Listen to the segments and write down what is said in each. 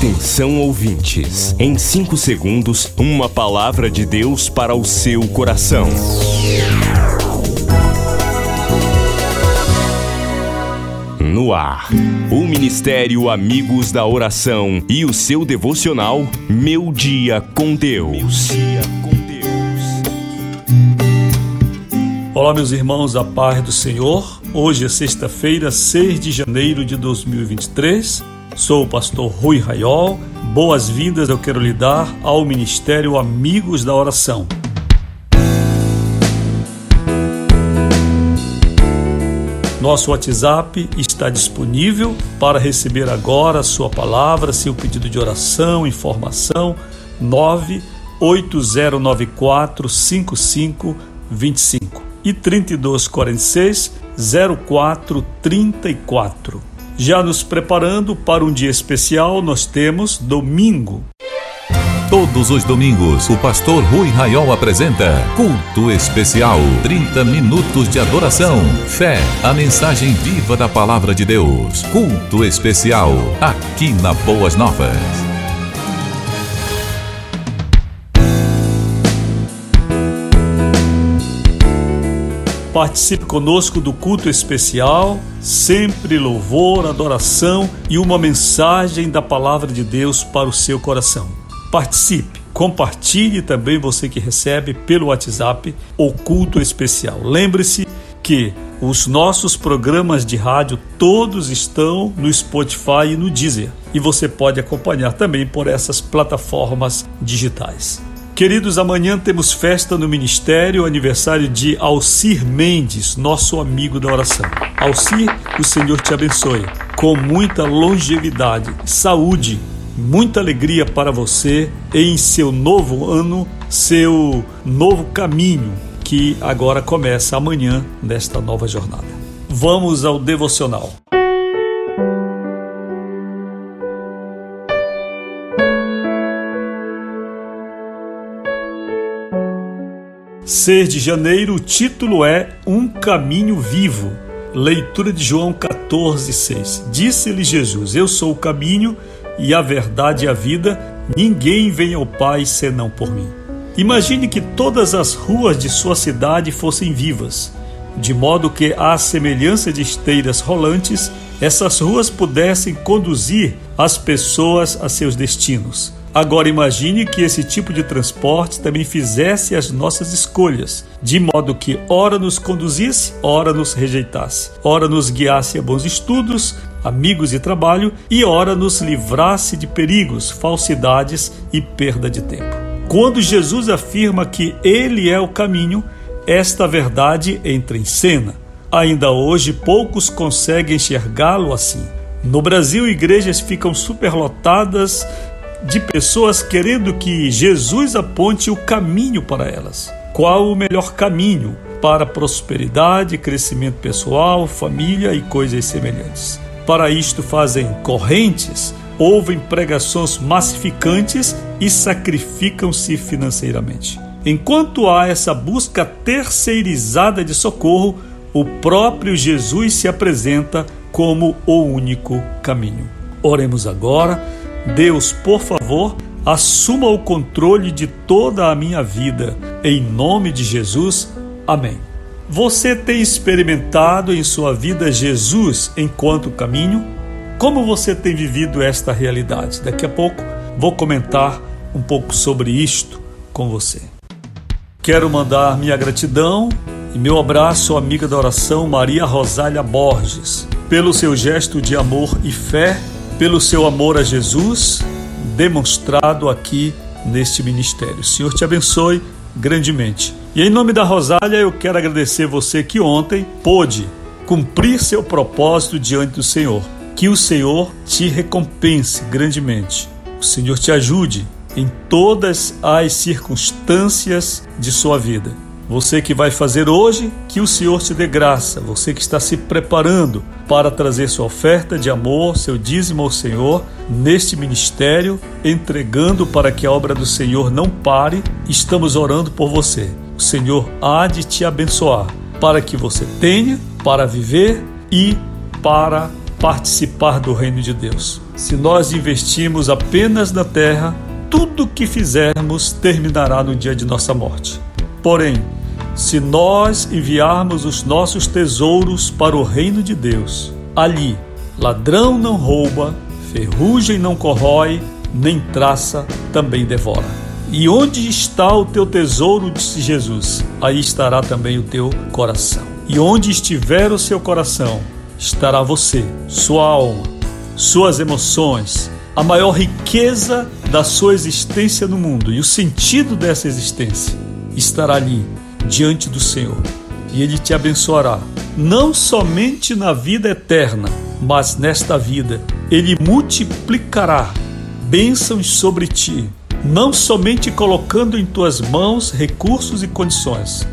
Atenção ouvintes, em 5 segundos, uma palavra de Deus para o seu coração. No ar, o Ministério Amigos da Oração e o seu devocional Meu Dia com Deus. Olá, meus irmãos, a paz do Senhor. Hoje é sexta-feira, 6 de janeiro de 2023. Sou o pastor Rui Raiol. Boas-vindas eu quero lhe dar ao Ministério Amigos da Oração. Nosso WhatsApp está disponível para receber agora a sua palavra, seu pedido de oração, informação 98094 5525 e 3246 0434. Já nos preparando para um dia especial, nós temos domingo. Todos os domingos, o pastor Rui Raiol apresenta Culto Especial. 30 minutos de adoração, fé, a mensagem viva da palavra de Deus. Culto Especial, aqui na Boas Novas. Participe conosco do culto especial, sempre louvor, adoração e uma mensagem da palavra de Deus para o seu coração. Participe, compartilhe também você que recebe pelo WhatsApp o culto especial. Lembre-se que os nossos programas de rádio todos estão no Spotify e no Deezer e você pode acompanhar também por essas plataformas digitais. Queridos, amanhã temos festa no ministério, aniversário de Alcir Mendes, nosso amigo da oração. Alcir, o Senhor te abençoe, com muita longevidade, saúde, muita alegria para você em seu novo ano, seu novo caminho que agora começa amanhã nesta nova jornada. Vamos ao devocional. 6 de janeiro, o título é Um Caminho Vivo. Leitura de João 14, 6. Disse-lhe Jesus: Eu sou o caminho e a verdade e a vida, ninguém vem ao Pai senão por mim. Imagine que todas as ruas de sua cidade fossem vivas, de modo que, à semelhança de esteiras rolantes, essas ruas pudessem conduzir as pessoas a seus destinos. Agora imagine que esse tipo de transporte também fizesse as nossas escolhas, de modo que ora nos conduzisse, ora nos rejeitasse, ora nos guiasse a bons estudos, amigos e trabalho, e ora nos livrasse de perigos, falsidades e perda de tempo. Quando Jesus afirma que Ele é o caminho, esta verdade entra em cena. Ainda hoje poucos conseguem enxergá-lo assim. No Brasil, igrejas ficam superlotadas de pessoas querendo que Jesus aponte o caminho para elas. Qual o melhor caminho para prosperidade, crescimento pessoal, família e coisas semelhantes? Para isto fazem correntes, ouvem pregações massificantes e sacrificam-se financeiramente. Enquanto há essa busca terceirizada de socorro, o próprio Jesus se apresenta como o único caminho. Oremos agora Deus, por favor, assuma o controle de toda a minha vida. Em nome de Jesus. Amém. Você tem experimentado em sua vida Jesus enquanto caminho? Como você tem vivido esta realidade? Daqui a pouco vou comentar um pouco sobre isto com você. Quero mandar minha gratidão e meu abraço à amiga da oração Maria Rosália Borges, pelo seu gesto de amor e fé pelo seu amor a Jesus demonstrado aqui neste ministério. O Senhor te abençoe grandemente. E em nome da Rosália, eu quero agradecer você que ontem pôde cumprir seu propósito diante do Senhor. Que o Senhor te recompense grandemente. O Senhor te ajude em todas as circunstâncias de sua vida você que vai fazer hoje, que o Senhor te dê graça. Você que está se preparando para trazer sua oferta de amor, seu dízimo ao Senhor, neste ministério, entregando para que a obra do Senhor não pare, estamos orando por você. O Senhor há de te abençoar, para que você tenha para viver e para participar do reino de Deus. Se nós investirmos apenas na terra, tudo que fizermos terminará no dia de nossa morte. Porém, se nós enviarmos os nossos tesouros para o reino de Deus, ali ladrão não rouba, ferrugem não corrói, nem traça também devora. E onde está o teu tesouro, disse Jesus, aí estará também o teu coração. E onde estiver o seu coração, estará você, sua alma, suas emoções, a maior riqueza da sua existência no mundo e o sentido dessa existência estará ali diante do Senhor. E Ele te abençoará, não somente na vida eterna, mas nesta vida. Ele multiplicará bênçãos sobre ti, não somente colocando em tuas mãos recursos e condições,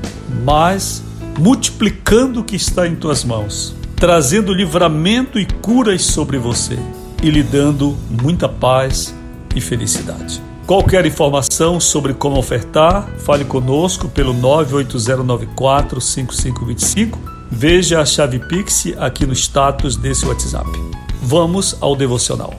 mas multiplicando o que está em tuas mãos, trazendo livramento e curas sobre você e lhe dando muita paz e felicidade. Qualquer informação sobre como ofertar, fale conosco pelo 98094 5525. Veja a chave Pix aqui no status desse WhatsApp. Vamos ao devocional.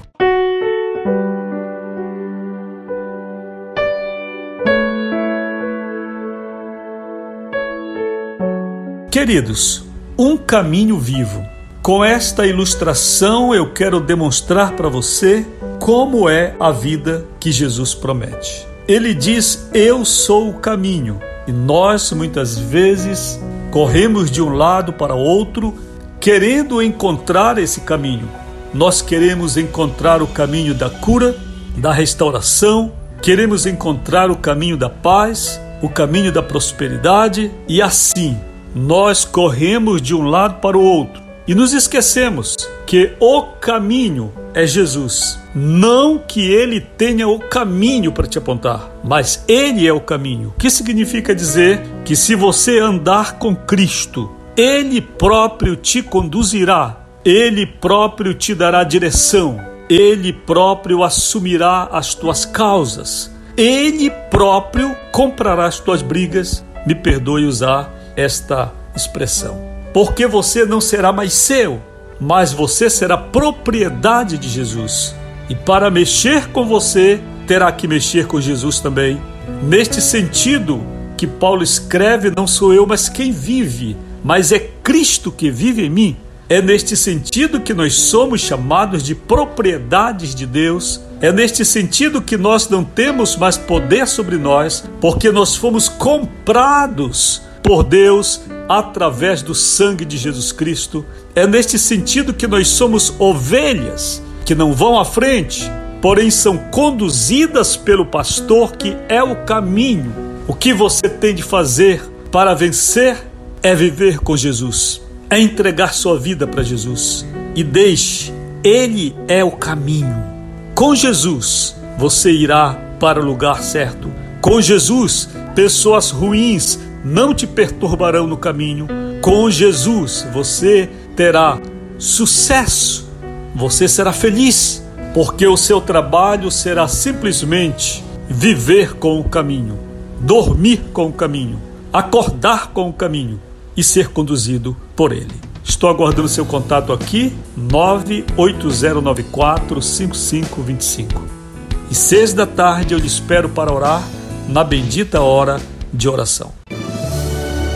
Queridos, um caminho vivo. Com esta ilustração eu quero demonstrar para você como é a vida que Jesus promete. Ele diz: Eu sou o caminho. E nós muitas vezes corremos de um lado para outro querendo encontrar esse caminho. Nós queremos encontrar o caminho da cura, da restauração, queremos encontrar o caminho da paz, o caminho da prosperidade e assim nós corremos de um lado para o outro e nos esquecemos que o caminho é Jesus. Não que ele tenha o caminho para te apontar, mas ele é o caminho. O que significa dizer que se você andar com Cristo, ele próprio te conduzirá, ele próprio te dará direção, ele próprio assumirá as tuas causas, ele próprio comprará as tuas brigas. Me perdoe usar esta expressão. Porque você não será mais seu, mas você será propriedade de Jesus. E para mexer com você, terá que mexer com Jesus também. Neste sentido que Paulo escreve, não sou eu, mas quem vive, mas é Cristo que vive em mim. É neste sentido que nós somos chamados de propriedades de Deus. É neste sentido que nós não temos mais poder sobre nós, porque nós fomos comprados por Deus através do sangue de Jesus Cristo. É neste sentido que nós somos ovelhas que não vão à frente, porém são conduzidas pelo pastor que é o caminho. O que você tem de fazer para vencer é viver com Jesus, é entregar sua vida para Jesus e deixe, Ele é o caminho. Com Jesus você irá para o lugar certo. Com Jesus, pessoas ruins não te perturbarão no caminho. Com Jesus você terá sucesso, você será feliz, porque o seu trabalho será simplesmente viver com o caminho, dormir com o caminho, acordar com o caminho e ser conduzido por ele. Estou aguardando seu contato aqui, 98094 5525. E seis da tarde eu lhe espero para orar na bendita hora de oração.